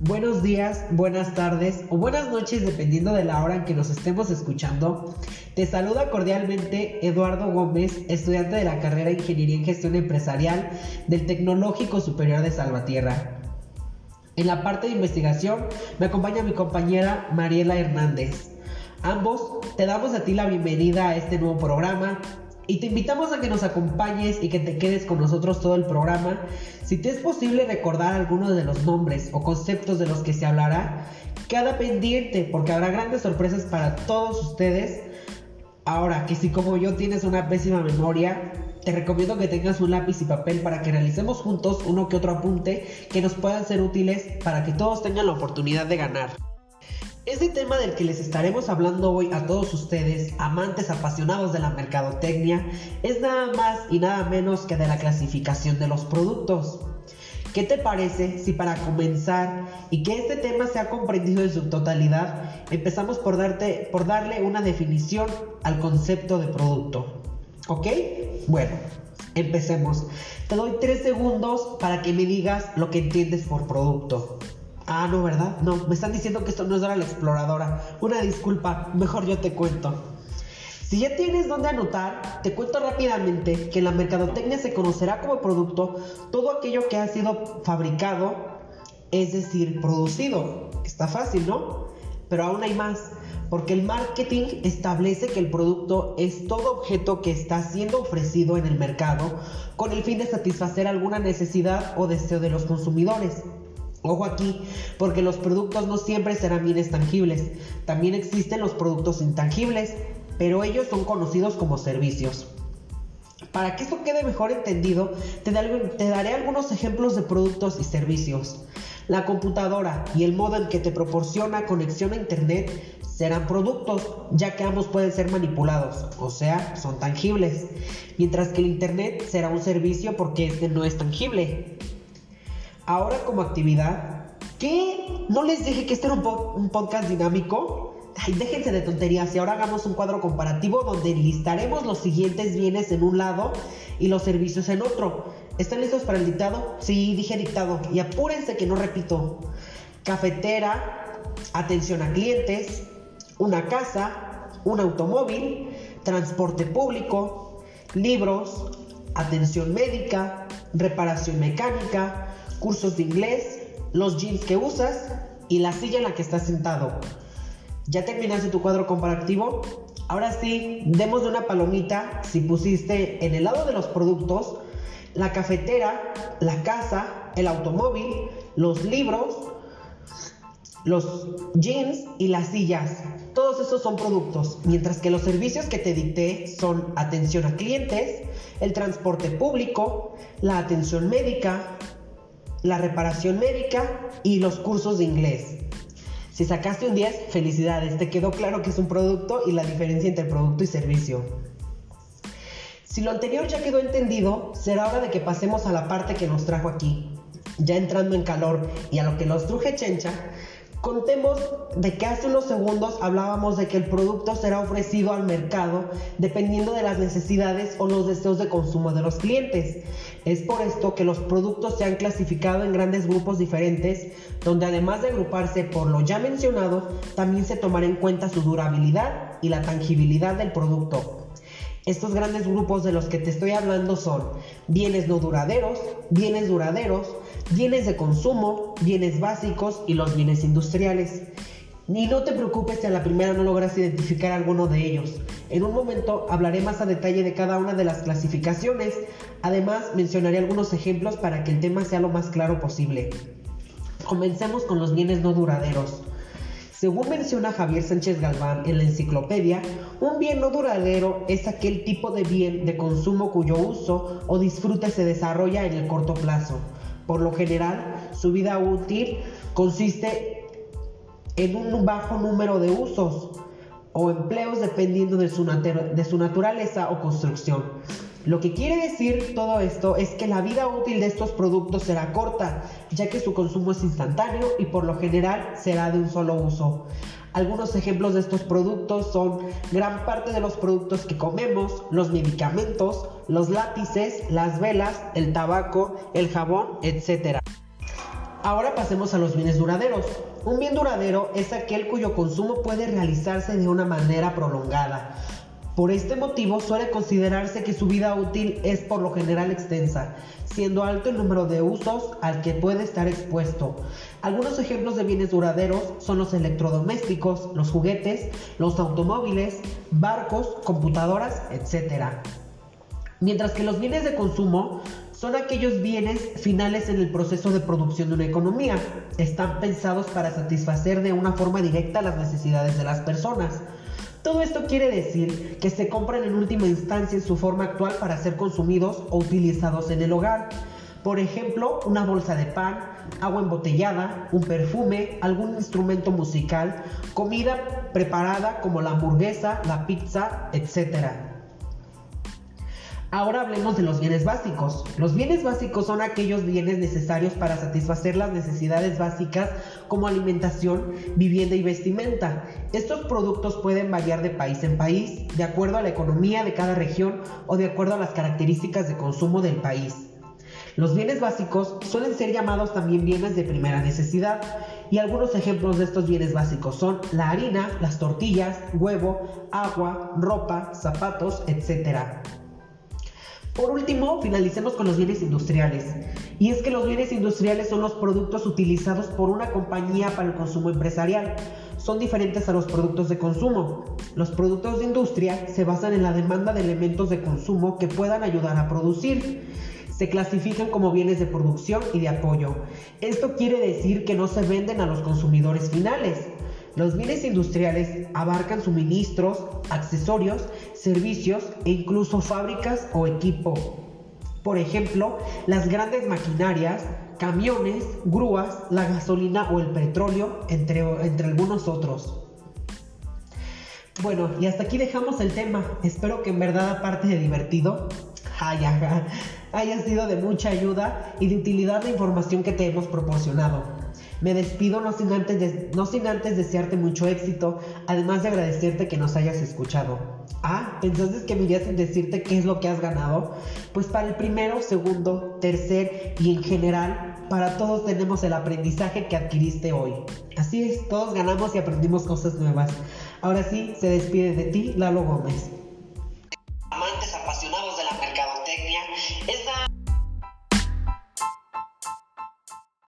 Buenos días, buenas tardes o buenas noches dependiendo de la hora en que nos estemos escuchando. Te saluda cordialmente Eduardo Gómez, estudiante de la carrera de Ingeniería en Gestión Empresarial del Tecnológico Superior de Salvatierra. En la parte de investigación me acompaña mi compañera Mariela Hernández. Ambos te damos a ti la bienvenida a este nuevo programa y te invitamos a que nos acompañes y que te quedes con nosotros todo el programa. Si te es posible recordar algunos de los nombres o conceptos de los que se hablará, queda pendiente porque habrá grandes sorpresas para todos ustedes. Ahora que si como yo tienes una pésima memoria, te recomiendo que tengas un lápiz y papel para que realicemos juntos uno que otro apunte que nos puedan ser útiles para que todos tengan la oportunidad de ganar. Este tema del que les estaremos hablando hoy a todos ustedes, amantes apasionados de la mercadotecnia, es nada más y nada menos que de la clasificación de los productos. ¿Qué te parece si para comenzar y que este tema sea comprendido en su totalidad, empezamos por, darte, por darle una definición al concepto de producto? ¿Ok? Bueno, empecemos. Te doy tres segundos para que me digas lo que entiendes por producto. Ah, no, ¿verdad? No, me están diciendo que esto no es Dora la Exploradora. Una disculpa, mejor yo te cuento. Si ya tienes dónde anotar, te cuento rápidamente que en la mercadotecnia se conocerá como producto todo aquello que ha sido fabricado, es decir, producido. Está fácil, ¿no? Pero aún hay más, porque el marketing establece que el producto es todo objeto que está siendo ofrecido en el mercado con el fin de satisfacer alguna necesidad o deseo de los consumidores. Ojo aquí, porque los productos no siempre serán bienes tangibles. También existen los productos intangibles, pero ellos son conocidos como servicios. Para que esto quede mejor entendido, te, daré algunos ejemplos de productos y servicios. La computadora y el modo en que te proporciona conexión a Internet serán productos, ya que ambos pueden ser manipulados, o sea, son tangibles, mientras que el Internet será un servicio porque este no es tangible. Ahora como actividad, ¿qué? ¿No les dije que este era un, podcast dinámico? Ay, déjense de tonterías y ahora hagamos un cuadro comparativo donde listaremos los siguientes bienes en un lado y los servicios en otro. ¿Están listos para el dictado? Sí, dije dictado. Y apúrense que no repito. Cafetera, atención a clientes, una casa, un automóvil, transporte público, libros, atención médica, reparación mecánica, cursos de inglés, los jeans que usas y la silla en la que estás sentado. ¿Ya terminaste tu cuadro comparativo? Ahora sí, demos de una palomita si pusiste en el lado de los productos la cafetera, la casa, el automóvil, los libros, los jeans y las sillas. Todos esos son productos, mientras que los servicios que te dicté son atención a clientes, el transporte público, la atención médica, la reparación médica y los cursos de inglés. Si sacaste un 10, felicidades, te quedó claro que es un producto y la diferencia entre producto y servicio. Si lo anterior ya quedó entendido, será hora de que pasemos a la parte que nos trajo aquí. Ya entrando en calor y a lo que nos truje chencha, Contemos de que hace unos segundos hablábamos de que el producto será ofrecido al mercado dependiendo de las necesidades o los deseos de consumo de los clientes. Es por esto que los productos se han clasificado en grandes grupos diferentes, donde además de agruparse por lo ya mencionado, también se tomará en cuenta su durabilidad y la tangibilidad del producto. Estos grandes grupos de los que te estoy hablando son bienes no duraderos, bienes duraderos, bienes de consumo, bienes básicos y los bienes industriales. Ni no te preocupes si a la primera no logras identificar alguno de ellos. En un momento hablaré más a detalle de cada una de las clasificaciones. Además, mencionaré algunos ejemplos para que el tema sea lo más claro posible. Comencemos con los bienes no duraderos. Según menciona Javier Sánchez Galván en la enciclopedia, un bien no duradero es aquel tipo de bien de consumo cuyo uso o disfrute se desarrolla en el corto plazo. Por lo general, su vida útil consiste en un bajo número de usos o empleos dependiendo de su, naturaleza o construcción. Lo que quiere decir todo esto es que la vida útil de estos productos será corta, ya que su consumo es instantáneo y por lo general será de un solo uso. Algunos ejemplos de estos productos son gran parte de los productos que comemos, los medicamentos, los lápices, las velas, el tabaco, el jabón, etc. Ahora pasemos a los bienes duraderos. Un bien duradero es aquel cuyo consumo puede realizarse de una manera prolongada. Por este motivo suele considerarse que su vida útil es por lo general extensa, siendo alto el número de usos al que puede estar expuesto. Algunos ejemplos de bienes duraderos son los electrodomésticos, los juguetes, los automóviles, barcos, computadoras, etc. Mientras que los bienes de consumo son aquellos bienes finales en el proceso de producción de una economía. Están pensados para satisfacer de una forma directa las necesidades de las personas. Todo esto quiere decir que se compran en última instancia en su forma actual para ser consumidos o utilizados en el hogar. Por ejemplo, una bolsa de pan, agua embotellada, un perfume, algún instrumento musical, comida preparada como la hamburguesa, la pizza, etc. Ahora hablemos de los bienes básicos. Los bienes básicos son aquellos bienes necesarios para satisfacer las necesidades básicas como alimentación, vivienda y vestimenta. Estos productos pueden variar de país en país, de acuerdo a la economía de cada región o de acuerdo a las características de consumo del país. Los bienes básicos suelen ser llamados también bienes de primera necesidad y algunos ejemplos de estos bienes básicos son la harina, las tortillas, huevo, agua, ropa, zapatos, etc. Por último, finalicemos con los bienes industriales. Y es que los bienes industriales son los productos utilizados por una compañía para el consumo empresarial. Son diferentes a los productos de consumo. Los productos de industria se basan en la demanda de elementos de consumo que puedan ayudar a producir. Se clasifican como bienes de producción y de apoyo. Esto quiere decir que no se venden a los consumidores finales. Los bienes industriales abarcan suministros, accesorios, servicios e incluso fábricas o equipo. Por ejemplo, las grandes maquinarias, camiones, grúas, la gasolina o el petróleo, entre, algunos otros. Bueno, y hasta aquí dejamos el tema. Espero que en verdad, aparte de divertido, haya, haya sido de mucha ayuda y de utilidad la información que te hemos proporcionado. Me despido no sin, antes no sin antes desearte mucho éxito, además de agradecerte que nos hayas escuchado. Ah, ¿pensaste que me irías sin decirte qué es lo que has ganado? Pues para el primero, segundo, tercer y en general, para todos tenemos el aprendizaje que adquiriste hoy. Así es, todos ganamos y aprendimos cosas nuevas. Ahora sí, se despide de ti Lalo Gómez.